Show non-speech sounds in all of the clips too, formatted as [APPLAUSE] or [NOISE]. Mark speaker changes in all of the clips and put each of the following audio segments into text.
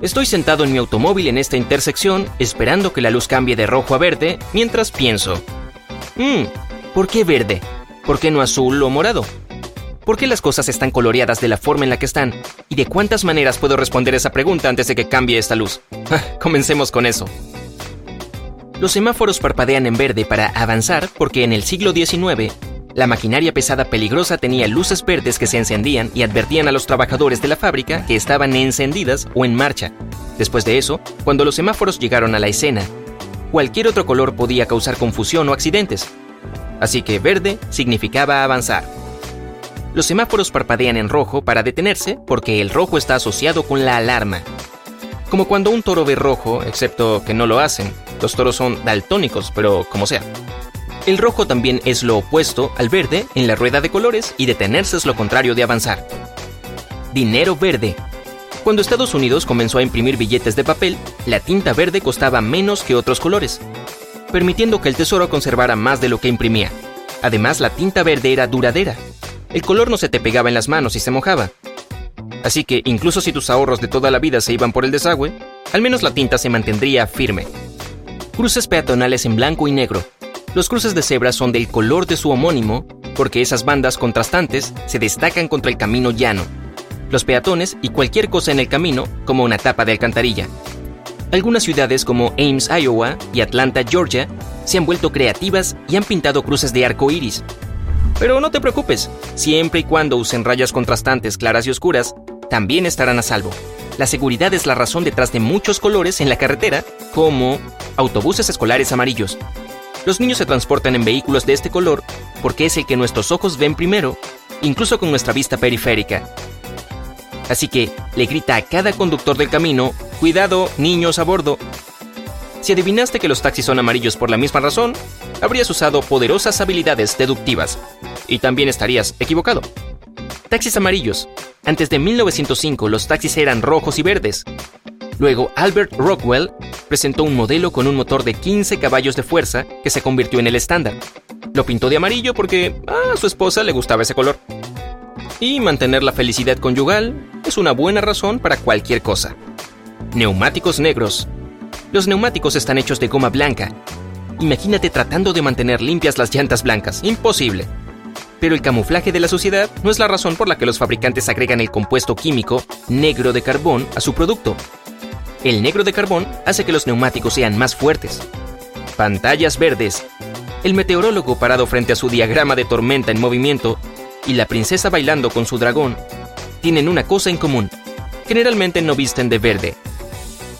Speaker 1: Estoy sentado en mi automóvil en esta intersección esperando que la luz cambie de rojo a verde mientras pienso. Mmm, ¿por qué verde? ¿Por qué no azul o morado? ¿Por qué las cosas están coloreadas de la forma en la que están? ¿Y de cuántas maneras puedo responder esa pregunta antes de que cambie esta luz? [LAUGHS] Comencemos con eso. Los semáforos parpadean en verde para avanzar porque en el siglo XIX la maquinaria pesada peligrosa tenía luces verdes que se encendían y advertían a los trabajadores de la fábrica que estaban encendidas o en marcha. Después de eso, cuando los semáforos llegaron a la escena, cualquier otro color podía causar confusión o accidentes. Así que verde significaba avanzar. Los semáforos parpadean en rojo para detenerse porque el rojo está asociado con la alarma. Como cuando un toro ve rojo, excepto que no lo hacen. Los toros son daltónicos, pero como sea. El rojo también es lo opuesto al verde en la rueda de colores y detenerse es lo contrario de avanzar. Dinero verde. Cuando Estados Unidos comenzó a imprimir billetes de papel, la tinta verde costaba menos que otros colores, permitiendo que el tesoro conservara más de lo que imprimía. Además, la tinta verde era duradera. El color no se te pegaba en las manos y se mojaba. Así que incluso si tus ahorros de toda la vida se iban por el desagüe, al menos la tinta se mantendría firme. Cruces peatonales en blanco y negro, los cruces de cebra son del color de su homónimo porque esas bandas contrastantes se destacan contra el camino llano, los peatones y cualquier cosa en el camino como una tapa de alcantarilla. Algunas ciudades como Ames, Iowa y Atlanta, Georgia, se han vuelto creativas y han pintado cruces de arco iris. Pero no te preocupes, siempre y cuando usen rayas contrastantes claras y oscuras, también estarán a salvo. La seguridad es la razón detrás de muchos colores en la carretera, como autobuses escolares amarillos, los niños se transportan en vehículos de este color porque es el que nuestros ojos ven primero, incluso con nuestra vista periférica. Así que le grita a cada conductor del camino, cuidado, niños a bordo. Si adivinaste que los taxis son amarillos por la misma razón, habrías usado poderosas habilidades deductivas. Y también estarías equivocado. Taxis amarillos. Antes de 1905 los taxis eran rojos y verdes. Luego Albert Rockwell presentó un modelo con un motor de 15 caballos de fuerza que se convirtió en el estándar. Lo pintó de amarillo porque a su esposa le gustaba ese color. Y mantener la felicidad conyugal es una buena razón para cualquier cosa. Neumáticos negros. Los neumáticos están hechos de goma blanca. Imagínate tratando de mantener limpias las llantas blancas. Imposible. Pero el camuflaje de la suciedad no es la razón por la que los fabricantes agregan el compuesto químico negro de carbón a su producto. El negro de carbón hace que los neumáticos sean más fuertes. Pantallas verdes. El meteorólogo parado frente a su diagrama de tormenta en movimiento y la princesa bailando con su dragón tienen una cosa en común. Generalmente no visten de verde.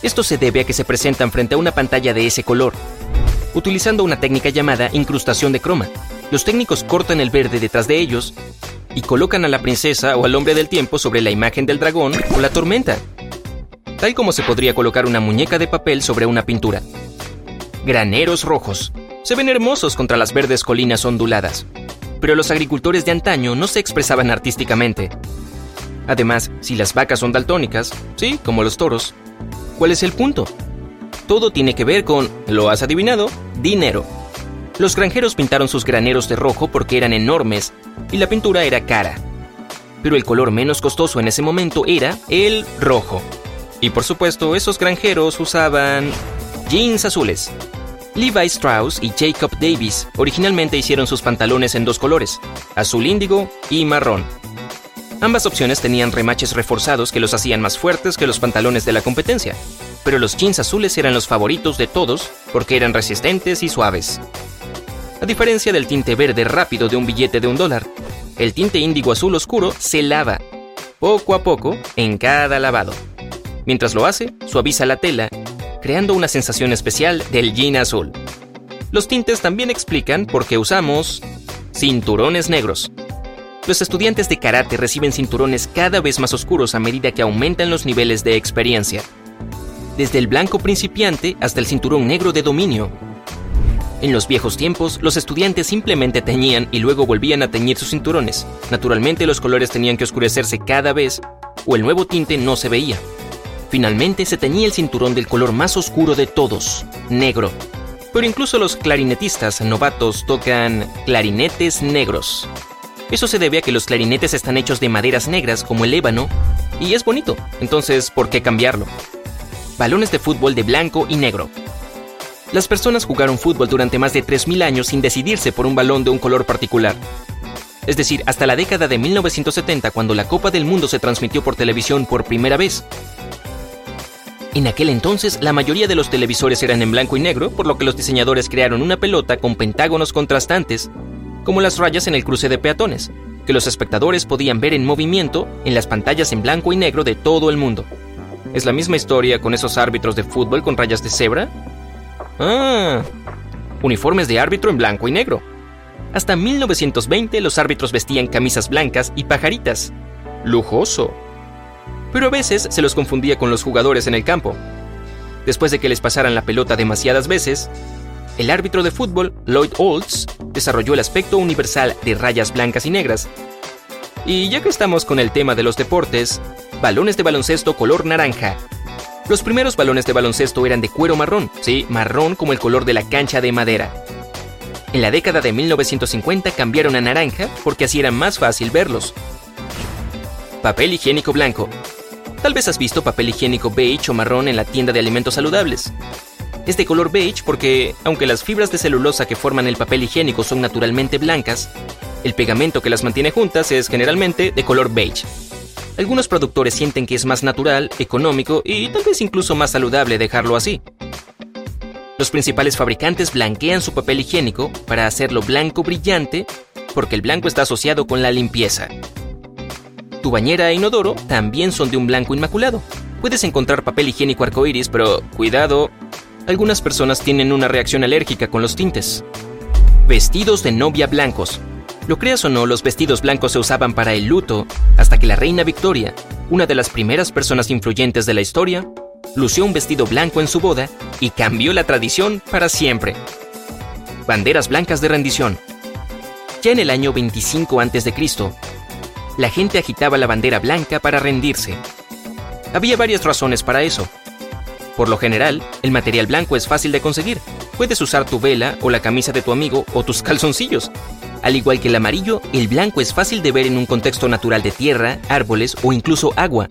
Speaker 1: Esto se debe a que se presentan frente a una pantalla de ese color, utilizando una técnica llamada incrustación de croma. Los técnicos cortan el verde detrás de ellos y colocan a la princesa o al hombre del tiempo sobre la imagen del dragón o la tormenta tal como se podría colocar una muñeca de papel sobre una pintura. Graneros rojos. Se ven hermosos contra las verdes colinas onduladas, pero los agricultores de antaño no se expresaban artísticamente. Además, si las vacas son daltónicas, sí, como los toros, ¿cuál es el punto? Todo tiene que ver con, lo has adivinado, dinero. Los granjeros pintaron sus graneros de rojo porque eran enormes y la pintura era cara. Pero el color menos costoso en ese momento era el rojo. Y por supuesto, esos granjeros usaban jeans azules. Levi Strauss y Jacob Davis originalmente hicieron sus pantalones en dos colores, azul índigo y marrón. Ambas opciones tenían remaches reforzados que los hacían más fuertes que los pantalones de la competencia, pero los jeans azules eran los favoritos de todos porque eran resistentes y suaves. A diferencia del tinte verde rápido de un billete de un dólar, el tinte índigo azul oscuro se lava, poco a poco, en cada lavado. Mientras lo hace, suaviza la tela, creando una sensación especial del jean azul. Los tintes también explican por qué usamos cinturones negros. Los estudiantes de karate reciben cinturones cada vez más oscuros a medida que aumentan los niveles de experiencia. Desde el blanco principiante hasta el cinturón negro de dominio. En los viejos tiempos, los estudiantes simplemente teñían y luego volvían a teñir sus cinturones. Naturalmente los colores tenían que oscurecerse cada vez o el nuevo tinte no se veía. Finalmente se teñía el cinturón del color más oscuro de todos, negro. Pero incluso los clarinetistas novatos tocan clarinetes negros. Eso se debe a que los clarinetes están hechos de maderas negras como el ébano, y es bonito, entonces ¿por qué cambiarlo? balones de fútbol de blanco y negro. Las personas jugaron fútbol durante más de 3.000 años sin decidirse por un balón de un color particular. Es decir, hasta la década de 1970 cuando la Copa del Mundo se transmitió por televisión por primera vez. En aquel entonces la mayoría de los televisores eran en blanco y negro, por lo que los diseñadores crearon una pelota con pentágonos contrastantes, como las rayas en el cruce de peatones, que los espectadores podían ver en movimiento en las pantallas en blanco y negro de todo el mundo. ¿Es la misma historia con esos árbitros de fútbol con rayas de cebra? Ah, uniformes de árbitro en blanco y negro. Hasta 1920 los árbitros vestían camisas blancas y pajaritas. Lujoso. Pero a veces se los confundía con los jugadores en el campo. Después de que les pasaran la pelota demasiadas veces, el árbitro de fútbol, Lloyd Olds, desarrolló el aspecto universal de rayas blancas y negras. Y ya que estamos con el tema de los deportes, balones de baloncesto color naranja. Los primeros balones de baloncesto eran de cuero marrón, sí, marrón como el color de la cancha de madera. En la década de 1950 cambiaron a naranja porque así era más fácil verlos. Papel higiénico blanco. Tal vez has visto papel higiénico beige o marrón en la tienda de alimentos saludables. Es de color beige porque, aunque las fibras de celulosa que forman el papel higiénico son naturalmente blancas, el pegamento que las mantiene juntas es generalmente de color beige. Algunos productores sienten que es más natural, económico y tal vez incluso más saludable dejarlo así. Los principales fabricantes blanquean su papel higiénico para hacerlo blanco brillante porque el blanco está asociado con la limpieza. Tu bañera e inodoro también son de un blanco inmaculado. Puedes encontrar papel higiénico arcoíris, pero cuidado, algunas personas tienen una reacción alérgica con los tintes. Vestidos de novia blancos. Lo creas o no, los vestidos blancos se usaban para el luto hasta que la reina Victoria, una de las primeras personas influyentes de la historia, lució un vestido blanco en su boda y cambió la tradición para siempre. Banderas blancas de rendición. Ya en el año 25 a.C., la gente agitaba la bandera blanca para rendirse. Había varias razones para eso. Por lo general, el material blanco es fácil de conseguir. Puedes usar tu vela o la camisa de tu amigo o tus [LAUGHS] calzoncillos. Al igual que el amarillo, el blanco es fácil de ver en un contexto natural de tierra, árboles o incluso agua.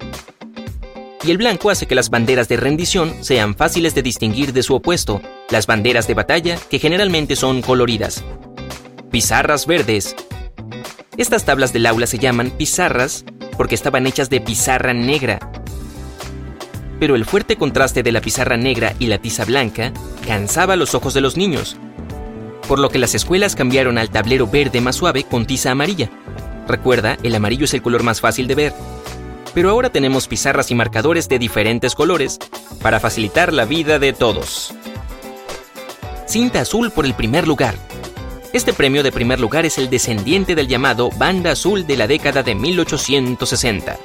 Speaker 1: Y el blanco hace que las banderas de rendición sean fáciles de distinguir de su opuesto, las banderas de batalla, que generalmente son coloridas. Pizarras verdes. Estas tablas del aula se llaman pizarras porque estaban hechas de pizarra negra, pero el fuerte contraste de la pizarra negra y la tiza blanca cansaba los ojos de los niños, por lo que las escuelas cambiaron al tablero verde más suave con tiza amarilla. Recuerda, el amarillo es el color más fácil de ver. Pero ahora tenemos pizarras y marcadores de diferentes colores para facilitar la vida de todos. Cinta azul por el primer lugar. Este premio de primer lugar es el descendiente del llamado Banda Azul de la década de 1860.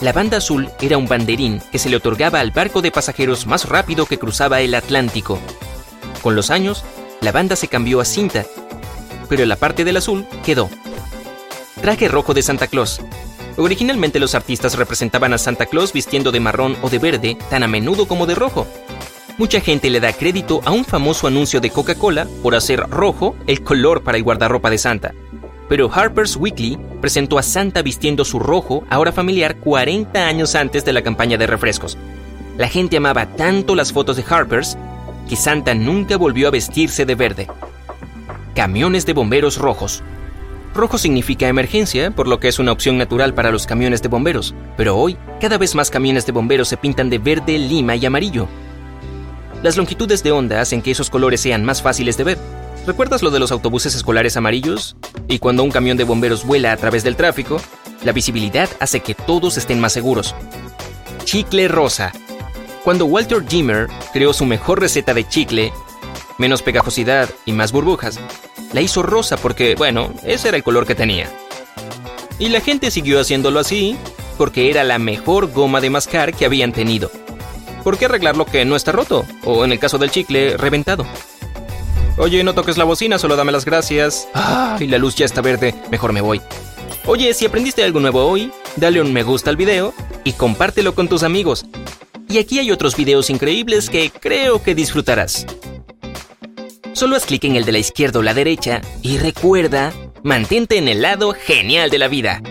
Speaker 1: La banda azul era un banderín que se le otorgaba al barco de pasajeros más rápido que cruzaba el Atlántico. Con los años, la banda se cambió a cinta, pero la parte del azul quedó. Traje rojo de Santa Claus. Originalmente los artistas representaban a Santa Claus vistiendo de marrón o de verde, tan a menudo como de rojo. Mucha gente le da crédito a un famoso anuncio de Coca-Cola por hacer rojo el color para el guardarropa de Santa. Pero Harper's Weekly presentó a Santa vistiendo su rojo, ahora familiar, 40 años antes de la campaña de refrescos. La gente amaba tanto las fotos de Harper's que Santa nunca volvió a vestirse de verde. Camiones de bomberos rojos. Rojo significa emergencia, por lo que es una opción natural para los camiones de bomberos, pero hoy cada vez más camiones de bomberos se pintan de verde, lima y amarillo. Las longitudes de onda hacen que esos colores sean más fáciles de ver, ¿Recuerdas lo de los autobuses escolares amarillos? Y cuando un camión de bomberos vuela a través del tráfico, la visibilidad hace que todos estén más seguros. Chicle rosa. Cuando Walter Jimmer creó su mejor receta de chicle, menos pegajosidad y más burbujas, la hizo rosa porque, bueno, ese era el color que tenía. Y la gente siguió haciéndolo así porque era la mejor goma de mascar que habían tenido. ¿Por qué arreglar lo que no está roto? O en el caso del chicle, reventado. Oye, no toques la bocina, solo dame las gracias. Ay, la luz ya está verde, mejor me voy. Oye, si aprendiste algo nuevo hoy, dale un me gusta al video y compártelo con tus amigos. Y aquí hay otros videos increíbles que creo que disfrutarás. Solo haz clic en el de la izquierda o la derecha y recuerda, mantente en el lado genial de la vida.